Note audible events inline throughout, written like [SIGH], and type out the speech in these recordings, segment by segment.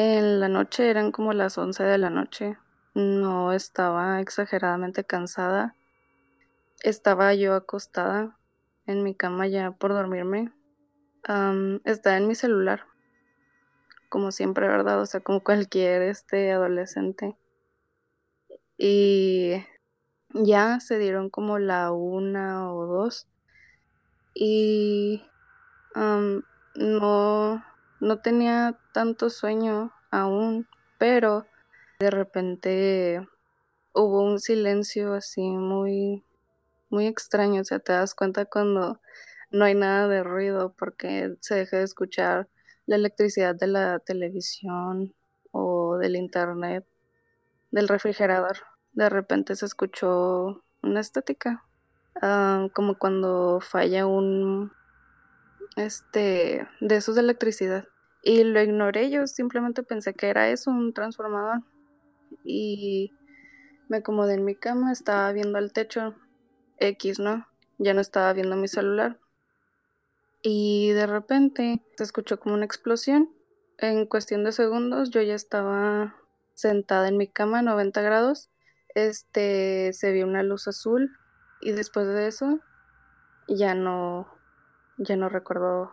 En la noche eran como las 11 de la noche. No estaba exageradamente cansada. Estaba yo acostada en mi cama ya por dormirme. Am, estaba en mi celular. Como siempre, ¿verdad? O sea, como cualquier este adolescente. Y ya se dieron como la una o dos. Y no, no tenía tanto sueño aún, pero de repente hubo un silencio así muy, muy extraño. O sea, te das cuenta cuando no hay nada de ruido porque se deja de escuchar la electricidad de la televisión o del internet, del refrigerador. De repente se escuchó una estática, ah, como cuando falla un, este, de esos de electricidad. Y lo ignoré, yo simplemente pensé que era eso, un transformador. Y me acomodé en mi cama, estaba viendo al techo X, ¿no? Ya no estaba viendo mi celular. Y de repente se escuchó como una explosión. En cuestión de segundos yo ya estaba sentada en mi cama a 90 grados. Este se vio una luz azul y después de eso ya no ya no recuerdo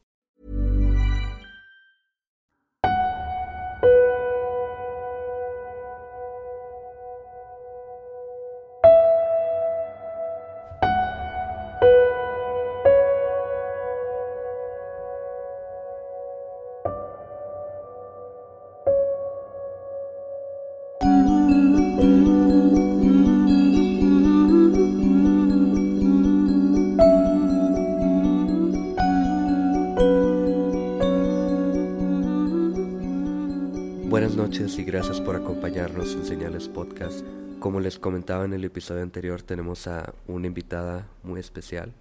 Acompañarnos en Señales Podcast. Como les comentaba en el episodio anterior, tenemos a una invitada muy especial,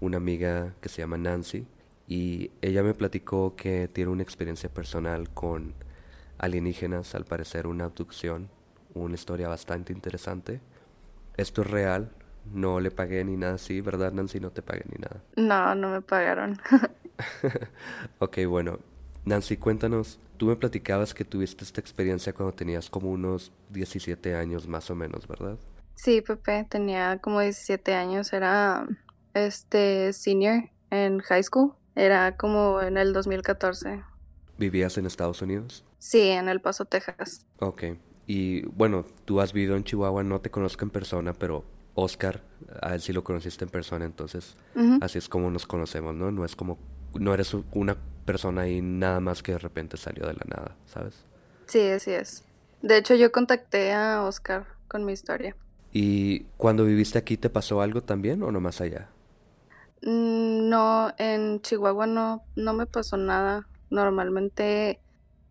una amiga que se llama Nancy, y ella me platicó que tiene una experiencia personal con alienígenas, al parecer una abducción, una historia bastante interesante. Esto es real, no le pagué ni nada así, ¿verdad Nancy? No te pagué ni nada. No, no me pagaron. [LAUGHS] ok, bueno, Nancy, cuéntanos, tú me platicabas que tuviste esta experiencia cuando tenías como unos 17 años más o menos, ¿verdad? Sí, Pepe, tenía como 17 años, era este senior en high school, era como en el 2014. ¿Vivías en Estados Unidos? Sí, en El Paso, Texas. Ok, y bueno, tú has vivido en Chihuahua, no te conozco en persona, pero Oscar, a él sí lo conociste en persona, entonces así es como nos conocemos, ¿no? No es como, no eres una persona ahí nada más que de repente salió de la nada, ¿sabes? Sí, así es. De hecho, yo contacté a Oscar con mi historia. ¿Y cuando viviste aquí te pasó algo también o no más allá? Mm, no, en Chihuahua no, no me pasó nada. Normalmente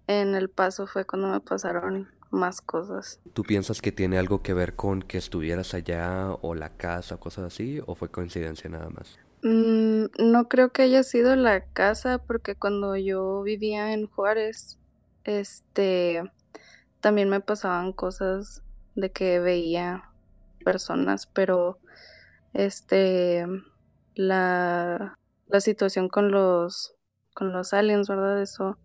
en El Paso fue cuando me pasaron más cosas. ¿Tú piensas que tiene algo que ver con que estuvieras allá o la casa o cosas así o fue coincidencia nada más? Mm, no creo que haya sido la casa porque cuando yo vivía en Juárez, este, también me pasaban cosas de que veía personas, pero este, la, la situación con los, con los aliens, ¿verdad? Eso,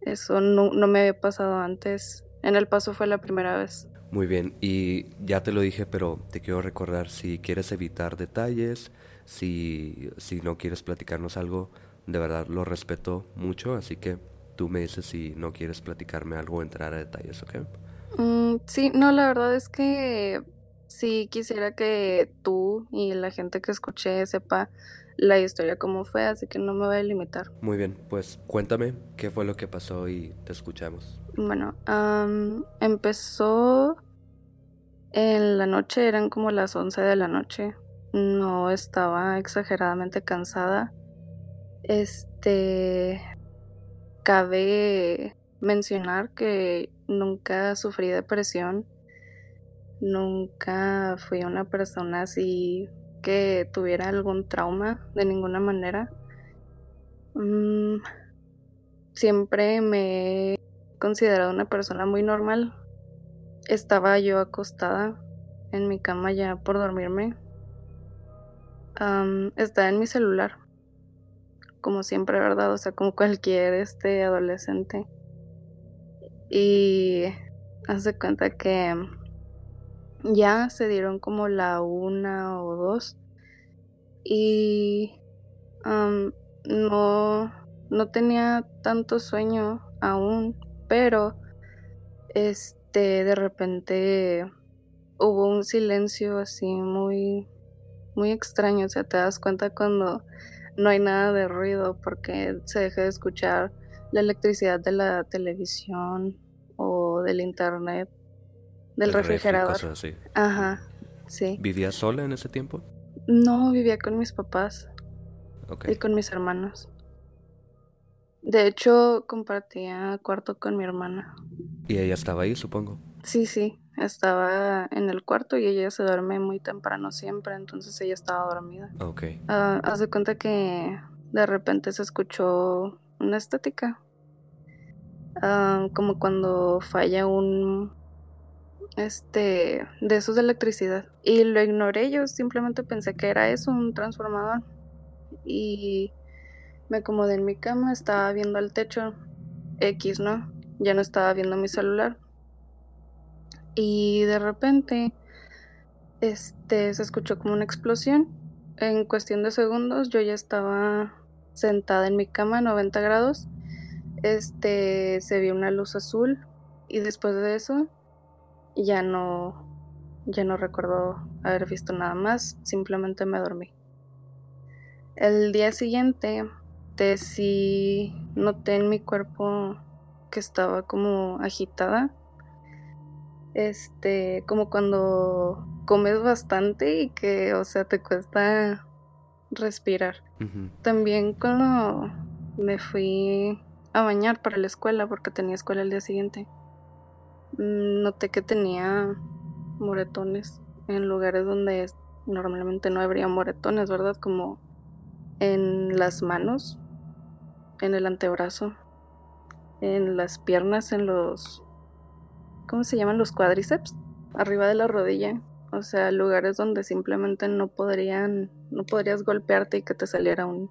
eso no, no me había pasado antes. En El Paso fue la primera vez. Muy bien, y ya te lo dije, pero te quiero recordar, si quieres evitar detalles, si, si no quieres platicarnos algo, de verdad lo respeto mucho, así que tú me dices si no quieres platicarme algo o entrar a detalles, ¿ok? Mm, sí, no, la verdad es que sí quisiera que tú y la gente que escuche sepa la historia cómo fue, así que no me voy a limitar. Muy bien, pues cuéntame qué fue lo que pasó y te escuchamos. Bueno, empezó en la noche, eran como las 11 de la noche. No estaba exageradamente cansada. Este, cabe mencionar que nunca sufrí depresión, nunca fui una persona así que tuviera algún trauma de ninguna manera. Mm, siempre me he considerado una persona muy normal. Estaba yo acostada en mi cama ya por dormirme. Estaba en mi celular como siempre, ¿verdad? O sea, como cualquier este adolescente. Y hace cuenta que ya se dieron como la una o dos. Y no, no tenía tanto sueño aún, pero este de repente hubo un silencio así muy muy extraño, o sea, te das cuenta cuando no hay nada de ruido porque se deja de escuchar la electricidad de la televisión o del internet, del refrigerador. Ajá, sí. ¿Vivías sola en ese tiempo? No, vivía con mis papás y con mis hermanos. De hecho, compartía cuarto con mi hermana. ¿Y ella estaba ahí, supongo? Sí, sí estaba en el cuarto y ella se duerme muy temprano siempre, entonces ella estaba dormida. Ok. Uh, haz de cuenta que de repente se escuchó una estática. Ah, como cuando falla un este de esos de electricidad y lo ignoré yo simplemente pensé que era eso un transformador y me acomodé en mi cama estaba viendo al techo X no ya no estaba viendo mi celular y de repente este se escuchó como una explosión. En cuestión de segundos yo ya estaba sentada en mi cama a 90 grados. Este se vio una luz azul y después de eso ya no ya no recuerdo haber visto nada más, simplemente me dormí. El día siguiente te noté en mi cuerpo que estaba como agitada este, como cuando comes bastante y que, o sea, te cuesta respirar. También cuando me fui a bañar para la escuela, porque tenía escuela el día siguiente, mm, noté que tenía moretones en lugares donde normalmente no habría moretones, ¿verdad? Como en las manos, en el antebrazo, en las piernas, en los ¿cómo se llaman los cuádriceps? Arriba de la rodilla. O sea, lugares donde simplemente no podrían, no podrías golpearte y que te saliera un,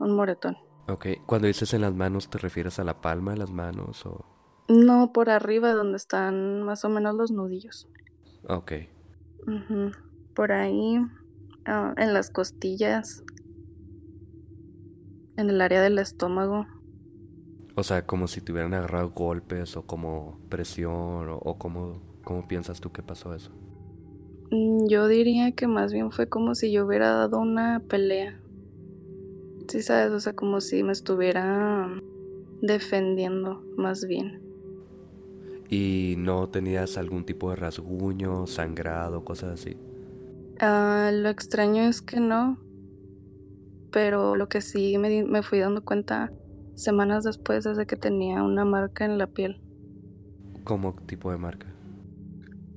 un moretón. Ok, cuando dices en las manos, ¿te refieres a la palma de las manos o...? No, por arriba donde están más o menos los nudillos. Ok. Por ahí, ah, en las costillas, en el área del estómago. O sea, como si te hubieran agarrado golpes o como presión o, como, ¿cómo piensas tú que pasó eso? Mm, yo diría que más bien fue como si yo hubiera dado una pelea. Sí, sabes, o sea, como si me estuviera defendiendo más bien. ¿Y no tenías algún tipo de rasguño, sangrado, cosas así? Ah, lo extraño es que no, pero lo que sí me, me fui dando cuenta semanas después es de que tenía una marca en la piel. ¿Cómo tipo de marca?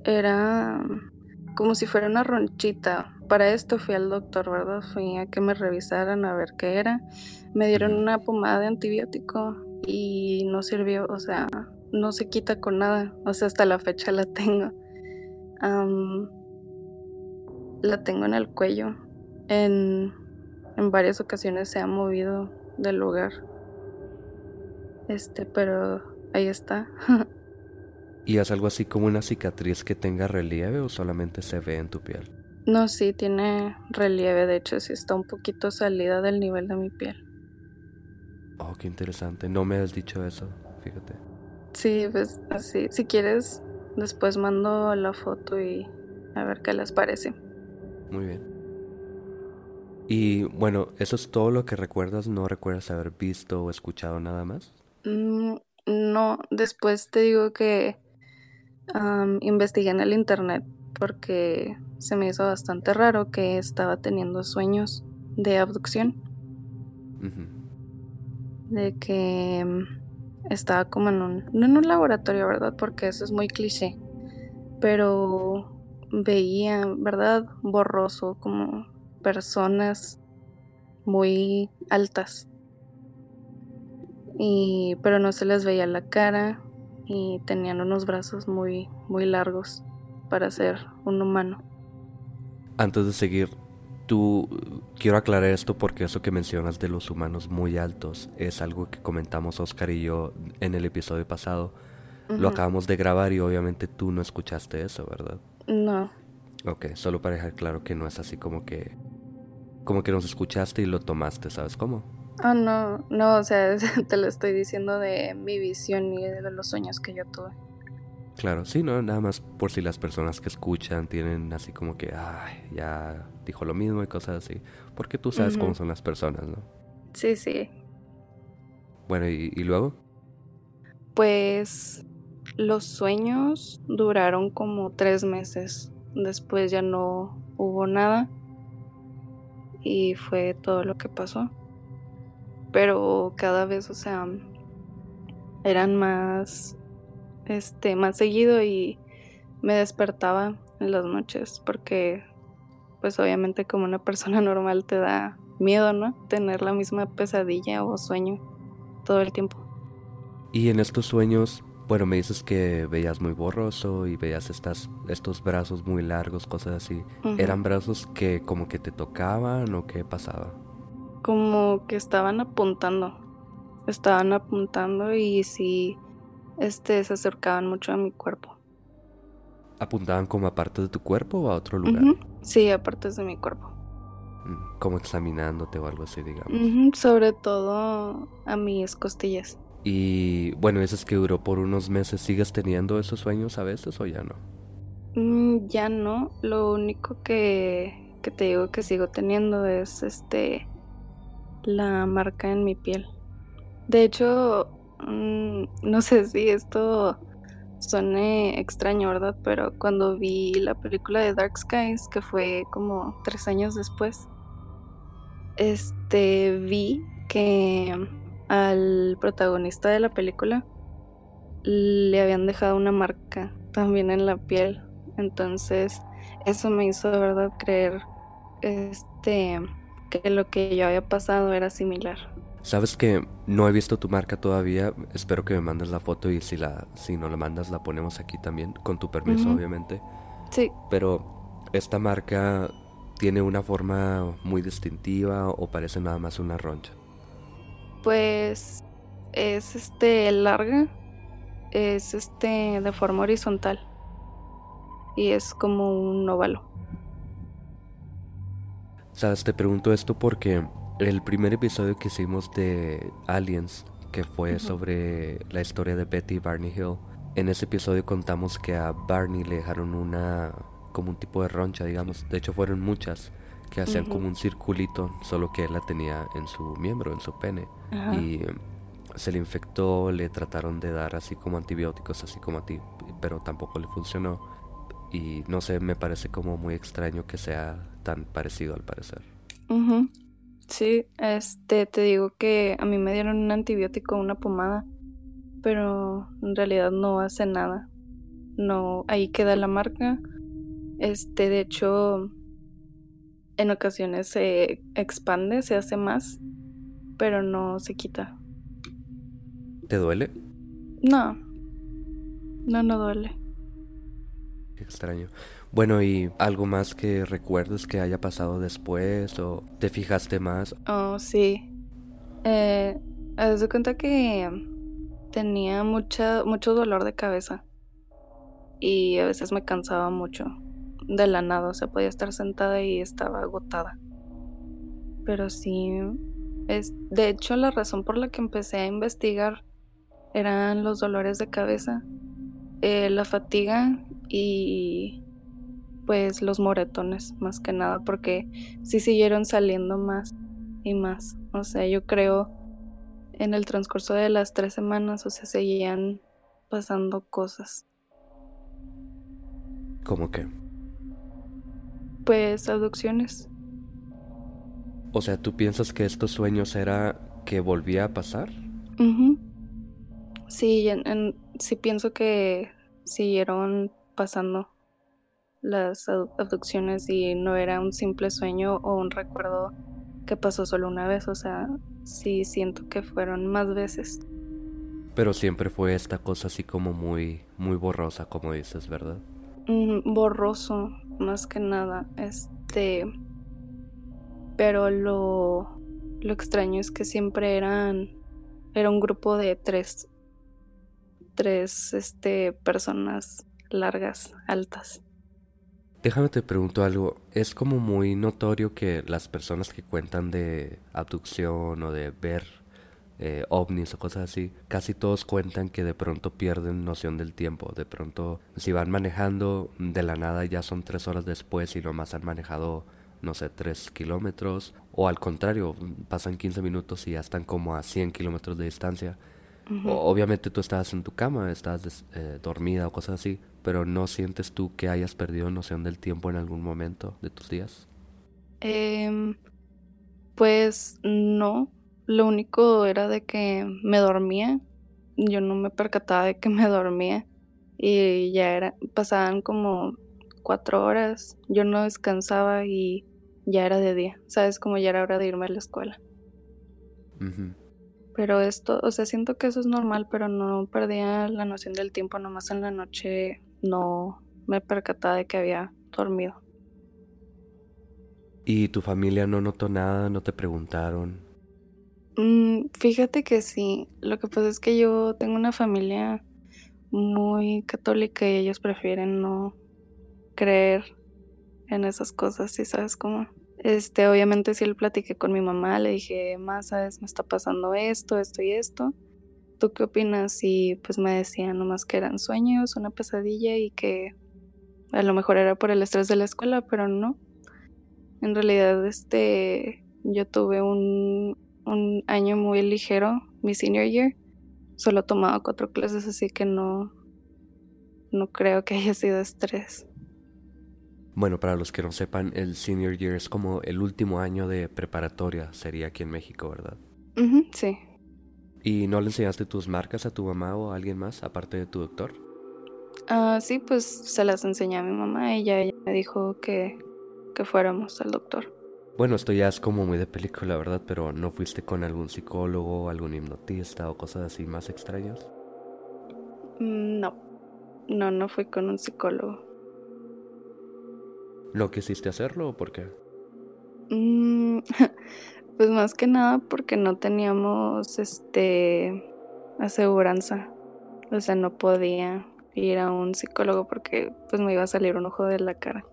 Era como si fuera una ronchita. Para esto fui al doctor, ¿verdad? Fui a que me revisaran a ver qué era. Me dieron una pomada de antibiótico y no sirvió, o sea, no se quita con nada. O sea, hasta la fecha la tengo. la tengo en el cuello. En, en varias ocasiones se ha movido del lugar. Este, pero ahí está. [LAUGHS] ¿Y es algo así como una cicatriz que tenga relieve o solamente se ve en tu piel? No, sí, tiene relieve, de hecho, sí está un poquito salida del nivel de mi piel. Oh, qué interesante. No me has dicho eso, fíjate. Sí, pues así. Si quieres, después mando la foto y a ver qué les parece. Muy bien. Y bueno, ¿eso es todo lo que recuerdas? ¿No recuerdas haber visto o escuchado nada más? Mm, no, después te digo que investigué en el internet porque se me hizo bastante raro que estaba teniendo sueños de abducción. De que mm, estaba como en un, no en un laboratorio, ¿verdad? Porque eso es muy cliché. Pero veía, ¿verdad? Borroso, como personas muy altas. Y, pero no se les veía la cara, y tenían unos brazos muy, muy largos para ser un humano. Antes de seguir, tú quiero aclarar esto porque eso que mencionas de los humanos muy altos es algo que comentamos Oscar y yo en el episodio pasado. Lo acabamos de grabar y obviamente tú no escuchaste eso, ¿verdad? No. Ok, solo para dejar claro que no es así como que como que nos escuchaste y lo tomaste, ¿sabes cómo? Ah, no, no, o sea, [LAUGHS] te lo estoy diciendo de mi visión y de los sueños que yo tuve. Claro, sí, no, nada más por si las personas que escuchan tienen así como que, ay, ya dijo lo mismo y cosas así. Porque tú sabes cómo son las personas, ¿no? Sí, sí. Bueno, ¿y, ¿y luego? Pues los sueños duraron como tres meses. Después ya no hubo nada. Y fue todo lo que pasó pero cada vez, o sea, eran más, este, más seguido y me despertaba en las noches porque, pues obviamente como una persona [LAUGHS] normal te da miedo, ¿no? Tener la misma pesadilla o sueño todo el tiempo. Y en estos sueños, bueno, me dices que veías muy borroso y veías estas, estos brazos muy largos, cosas así. ¿Eran brazos que como que te tocaban o qué pasaba? Como que estaban apuntando. Estaban apuntando y sí, este, se acercaban mucho a mi cuerpo. ¿Apuntaban como a partes de tu cuerpo o a otro lugar? Sí, a partes de mi cuerpo. Mm, como examinándote o algo así, digamos. Sobre todo a mis costillas. Y bueno, eso es que duró por unos meses. ¿Sigues teniendo esos sueños a veces o ya no? Mm, ya no. Lo único que, que te digo que sigo teniendo es este la marca en mi piel. De hecho, mm, no sé si esto suene extraño, ¿verdad? Pero cuando vi la película de Dark Skies, que fue como tres años después, este vi que al protagonista de la película le habían dejado una marca también en la piel. Entonces, eso me hizo verdad creer este que lo que yo había pasado era similar. Sabes que no he visto tu marca todavía. Espero que me mandes la foto y si la si no la mandas la ponemos aquí también con tu permiso, obviamente. Sí. Pero esta marca tiene una forma muy distintiva o parece nada más una roncha. Pues es este larga, es este de forma horizontal y es como un óvalo. Sabes, te pregunto esto porque el primer episodio que hicimos de Aliens, que fue sobre la historia de Betty y Barney Hill, en ese episodio contamos que a Barney le dejaron una como un tipo de roncha, digamos. De hecho fueron muchas que hacían como un circulito, solo que él la tenía en su miembro, en su pene. Y se le infectó, le trataron de dar así como antibióticos, así como a ti, pero tampoco le funcionó. Y no sé, me parece como muy extraño que sea tan parecido al parecer. Sí, este, te digo que a mí me dieron un antibiótico, una pomada, pero en realidad no hace nada. No, ahí queda la marca. Este, de hecho, en ocasiones se expande, se hace más, pero no se quita. ¿Te duele? No. No, no duele. Extraño. Bueno, ¿y algo más que recuerdes que haya pasado después o te fijaste más? Oh, sí. Eh, haz cuenta que tenía mucha, mucho dolor de cabeza y a veces me cansaba mucho de la nada, o sea, podía estar sentada y estaba agotada. Pero sí, es, de hecho la razón por la que empecé a investigar eran los dolores de cabeza, eh, la fatiga y pues los moretones más que nada porque sí siguieron saliendo más y más. O sea, yo creo en el transcurso de las tres semanas, o sea, seguían pasando cosas. ¿Cómo qué? Pues abducciones. O sea, ¿tú piensas que estos sueños era que volvía a pasar? Sí, sí pienso que siguieron pasando las abducciones y no era un simple sueño o un recuerdo que pasó solo una vez, o sea, sí siento que fueron más veces. Pero siempre fue esta cosa así como muy, muy borrosa, como dices, ¿verdad? borroso, más que nada. Este. Pero lo, lo extraño es que siempre eran. Era un grupo de tres. Tres este, personas largas, altas. Déjame te pregunto algo. Es como muy notorio que las personas que cuentan de abducción o de ver eh, ovnis o cosas así, casi todos cuentan que de pronto pierden noción del tiempo. De pronto, si van manejando, de la nada ya son tres horas después y nomás han manejado, no sé, tres kilómetros. O al contrario, pasan 15 minutos y ya están como a 100 kilómetros de distancia. Obviamente tú estás en tu cama, estás eh, dormida o cosas así, pero ¿no sientes tú que hayas perdido noción del tiempo en algún momento de tus días? Em, pues no, lo único era de que me dormía, yo no me percataba de que me dormía. Y ya era, pasaban como cuatro horas, yo no descansaba y ya era de día, sabes, como ya era hora de irme a la escuela. Pero esto, o sea, siento que eso es normal, pero no perdía la noción del tiempo, nomás en la noche no me percataba de que había dormido. ¿Y tu familia no notó nada? ¿No te preguntaron? Mm, fíjate que sí. Lo que pasa es que yo tengo una familia muy católica y ellos prefieren no creer en esas cosas, ¿sí sabes cómo? Este, obviamente sí lo platiqué con mi mamá, le dije, más sabes, me está pasando esto, esto y esto. ¿tú qué opinas? Y pues me decían nomás que eran sueños, una pesadilla y que a lo mejor era por el estrés de la escuela, pero no. En realidad, este, yo tuve un, un año muy ligero, mi senior year. Solo tomaba cuatro clases, así que no, no creo que haya sido estrés. Bueno, para los que no sepan, el senior year es como el último año de preparatoria, sería aquí en México, ¿verdad? sí. ¿Y no le enseñaste tus marcas a tu mamá o a alguien más, aparte de tu doctor? Ah, sí, pues se las enseñé a mi mamá y ella, me dijo que, que fuéramos al doctor. Bueno, esto ya es como muy de película, ¿verdad? Pero ¿no fuiste con algún psicólogo, algún hipnotista o cosas así más extrañas? Mm, no, no, no fui con un psicólogo. ¿No quisiste hacerlo o por qué? Mm, [LAUGHS] Pues más que nada porque no teníamos este aseguranza. O sea, no podía ir a un psicólogo porque pues me iba a salir un ojo de la cara.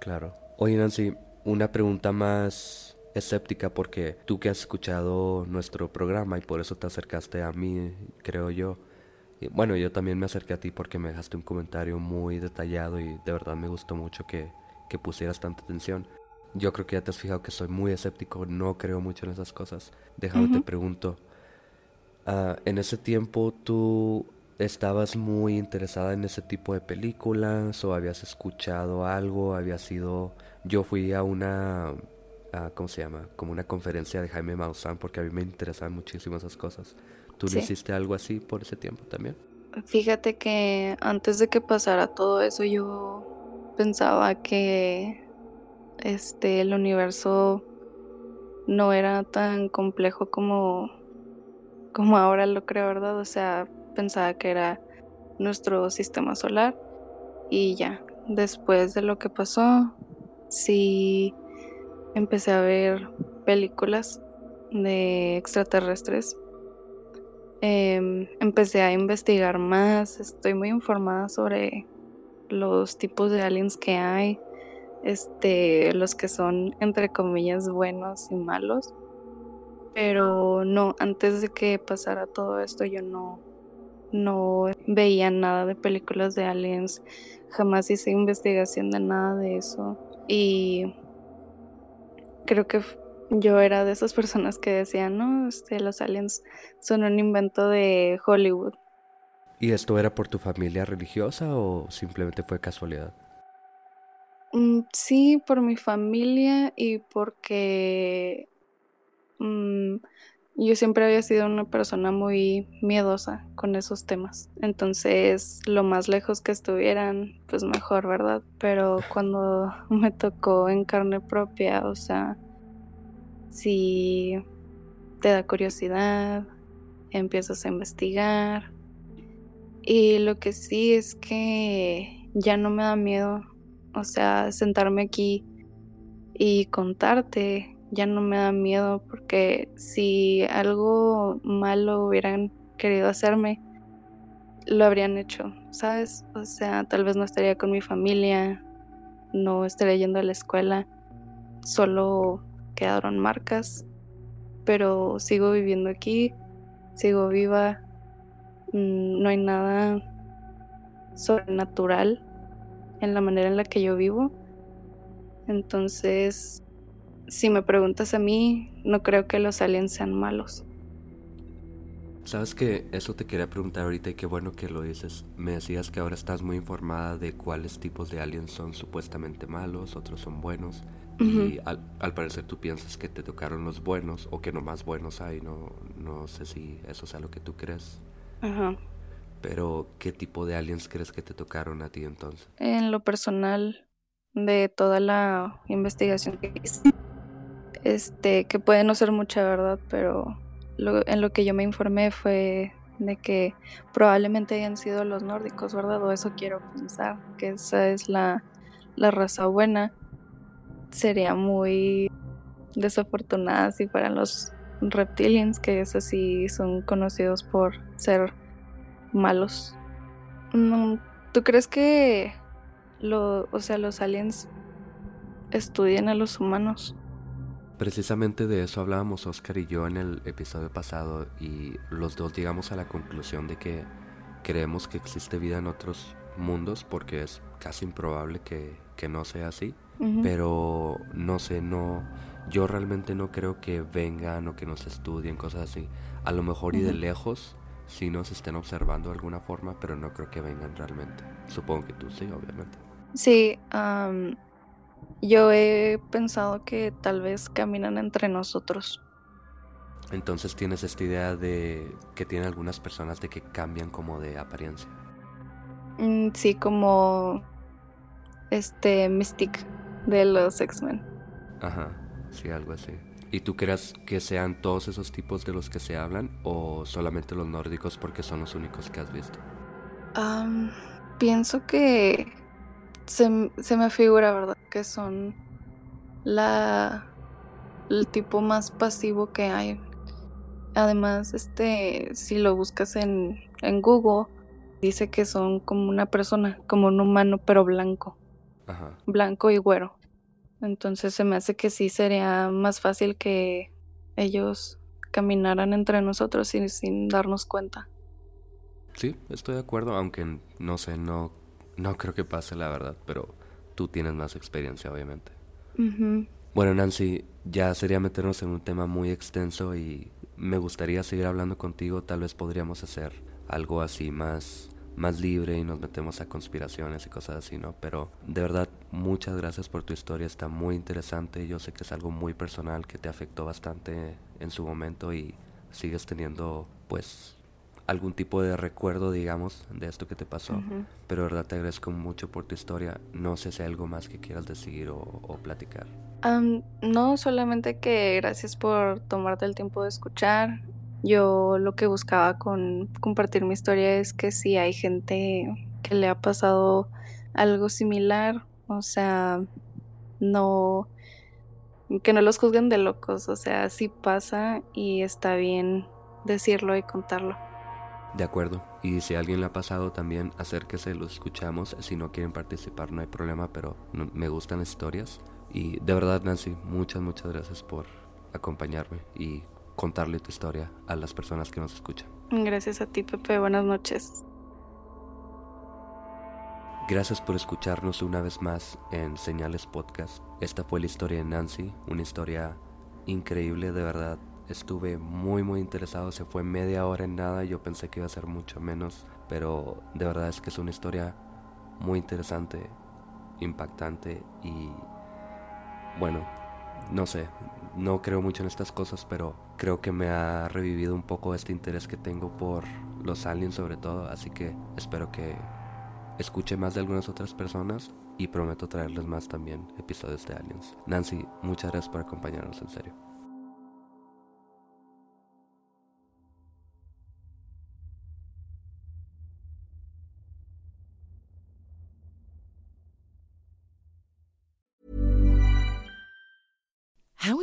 Claro. Oye Nancy, una pregunta más escéptica porque tú que has escuchado nuestro programa y por eso te acercaste a mí, creo yo. Y bueno, yo también me acerqué a ti porque me dejaste un comentario muy detallado y de verdad me gustó mucho que, que pusieras tanta atención. Yo creo que ya te has fijado que soy muy escéptico, no creo mucho en esas cosas. Déjame te pregunto, Ah, en ese tiempo tú estabas muy interesada en ese tipo de películas o habías escuchado algo, había sido... Yo fui a una... ¿Cómo se llama? Como una conferencia de Jaime Maussan porque a mí me interesaban muchísimo esas cosas. ¿Tú le hiciste algo así por ese tiempo también? Fíjate que antes de que pasara todo eso yo pensaba que este el universo no era tan complejo como como ahora lo creo, ¿verdad? O sea, pensaba que era nuestro sistema solar y ya, después de lo que pasó, sí empecé a ver películas de extraterrestres. Em, empecé a investigar más, estoy muy informada sobre los tipos de aliens que hay, este, los que son entre comillas buenos y malos. Pero no, antes de que pasara todo esto yo no, no veía nada de películas de aliens, jamás hice investigación de nada de eso. Y creo que yo era de esas personas que decían, no, este, los aliens son un invento de Hollywood. ¿Y esto era por tu familia religiosa o simplemente fue casualidad? Mm, sí, por mi familia y porque mm, yo siempre había sido una persona muy miedosa con esos temas. Entonces, lo más lejos que estuvieran, pues mejor, ¿verdad? Pero cuando [LAUGHS] me tocó en carne propia, o sea, si te da curiosidad, empiezas a investigar. Y lo que sí es que ya no me da miedo, o sea, sentarme aquí y contarte ya no me da miedo porque si algo malo hubieran querido hacerme, lo habrían hecho, ¿sabes? O sea, tal vez no estaría con mi familia, no estaría yendo a la escuela, solo quedaron marcas, pero sigo viviendo aquí, sigo viva, no hay nada sobrenatural en la manera en la que yo vivo. Entonces, si me preguntas a mí, no creo que los aliens sean malos. Sabes que eso te quería preguntar ahorita y qué bueno que lo dices. Me decías que ahora estás muy informada de cuáles tipos de aliens son supuestamente malos, otros son buenos. Y al, parecer tú piensas que te tocaron los buenos o que no más buenos hay. No, no sé si eso sea lo que tú crees. Ajá. Pero, ¿qué tipo de aliens crees que te tocaron a ti entonces? En lo personal, de toda la investigación que hice, este, que puede no ser mucha verdad, pero en lo que yo me informé fue de que probablemente hayan sido los nórdicos, ¿verdad? O eso quiero pensar, que esa es la, la raza buena. Sería muy desafortunada si fueran los reptilians, que esos sí son conocidos por ser malos. Mm, ¿Tú crees que o sea, los aliens estudian a los humanos? Precisamente de eso hablábamos Oscar y yo en el episodio pasado y los dos llegamos a la conclusión de que creemos que existe vida en otros mundos porque es casi improbable que, no sea así. Pero no sé, no, yo realmente no creo que vengan o que nos estudien, cosas así. A lo mejor y de lejos sí nos estén observando de alguna forma, pero no creo que vengan realmente. Supongo que tú sí, obviamente. Sí, yo he pensado que tal vez caminan entre nosotros. Entonces tienes esta idea de que tienen algunas personas de que cambian como de apariencia. Mm, sí, como este Mystic de los X-Men. Ajá, sí, algo así. ¿Y tú crees que sean todos esos tipos de los que se hablan o solamente los nórdicos porque son los únicos que has visto? pienso que se, se me figura, ¿verdad? Que son la el tipo más pasivo que hay. Además, este, si lo buscas en, en Google, dice que son como una persona, como un humano, pero blanco. Ajá. Blanco y güero. Entonces se me hace que sí sería más fácil que ellos caminaran entre nosotros sin, sin darnos cuenta. Sí, estoy de acuerdo, aunque no sé, no no creo que pase, la verdad, pero tú tienes más experiencia, obviamente. Bueno, Nancy, ya sería meternos en un tema muy extenso y me gustaría seguir hablando contigo, tal vez podríamos hacer algo así más más libre y nos metemos a conspiraciones y cosas así, ¿no? Pero de verdad, muchas gracias por tu historia, está muy interesante, yo sé que es algo muy personal que te afectó bastante en su momento y sigues teniendo pues algún tipo de recuerdo, digamos, de esto que te pasó. Pero de verdad te agradezco mucho por tu historia. No sé si hay algo más que quieras decir o, platicar. no, solamente que gracias por tomarte el tiempo de escuchar. Yo lo que buscaba con compartir mi historia es que si hay gente que le ha pasado algo similar, o sea, no que no los juzguen de locos, o sea, sí pasa y está bien decirlo y contarlo. De acuerdo. Y si a alguien le ha pasado también, acérquese, lo escuchamos. Si no quieren participar, no hay problema, pero me gustan las historias. Y de verdad, Nancy, muchas, muchas gracias por acompañarme y contarle tu historia a las personas que nos escuchan. Gracias a ti, Pepe. Buenas noches. Gracias por escucharnos una vez más en Señales Podcast. Esta fue la historia de Nancy, una historia increíble, de verdad estuve muy muy interesado, se fue media hora en nada, yo pensé que iba a ser mucho menos, pero de verdad es que es una historia muy interesante, impactante y bueno, no sé, no creo mucho en estas cosas, pero creo que me ha revivido un poco este interés que tengo por los aliens sobre todo, así que espero que escuche más de algunas otras personas y prometo traerles más también episodios de aliens. Nancy, muchas gracias por acompañarnos en serio.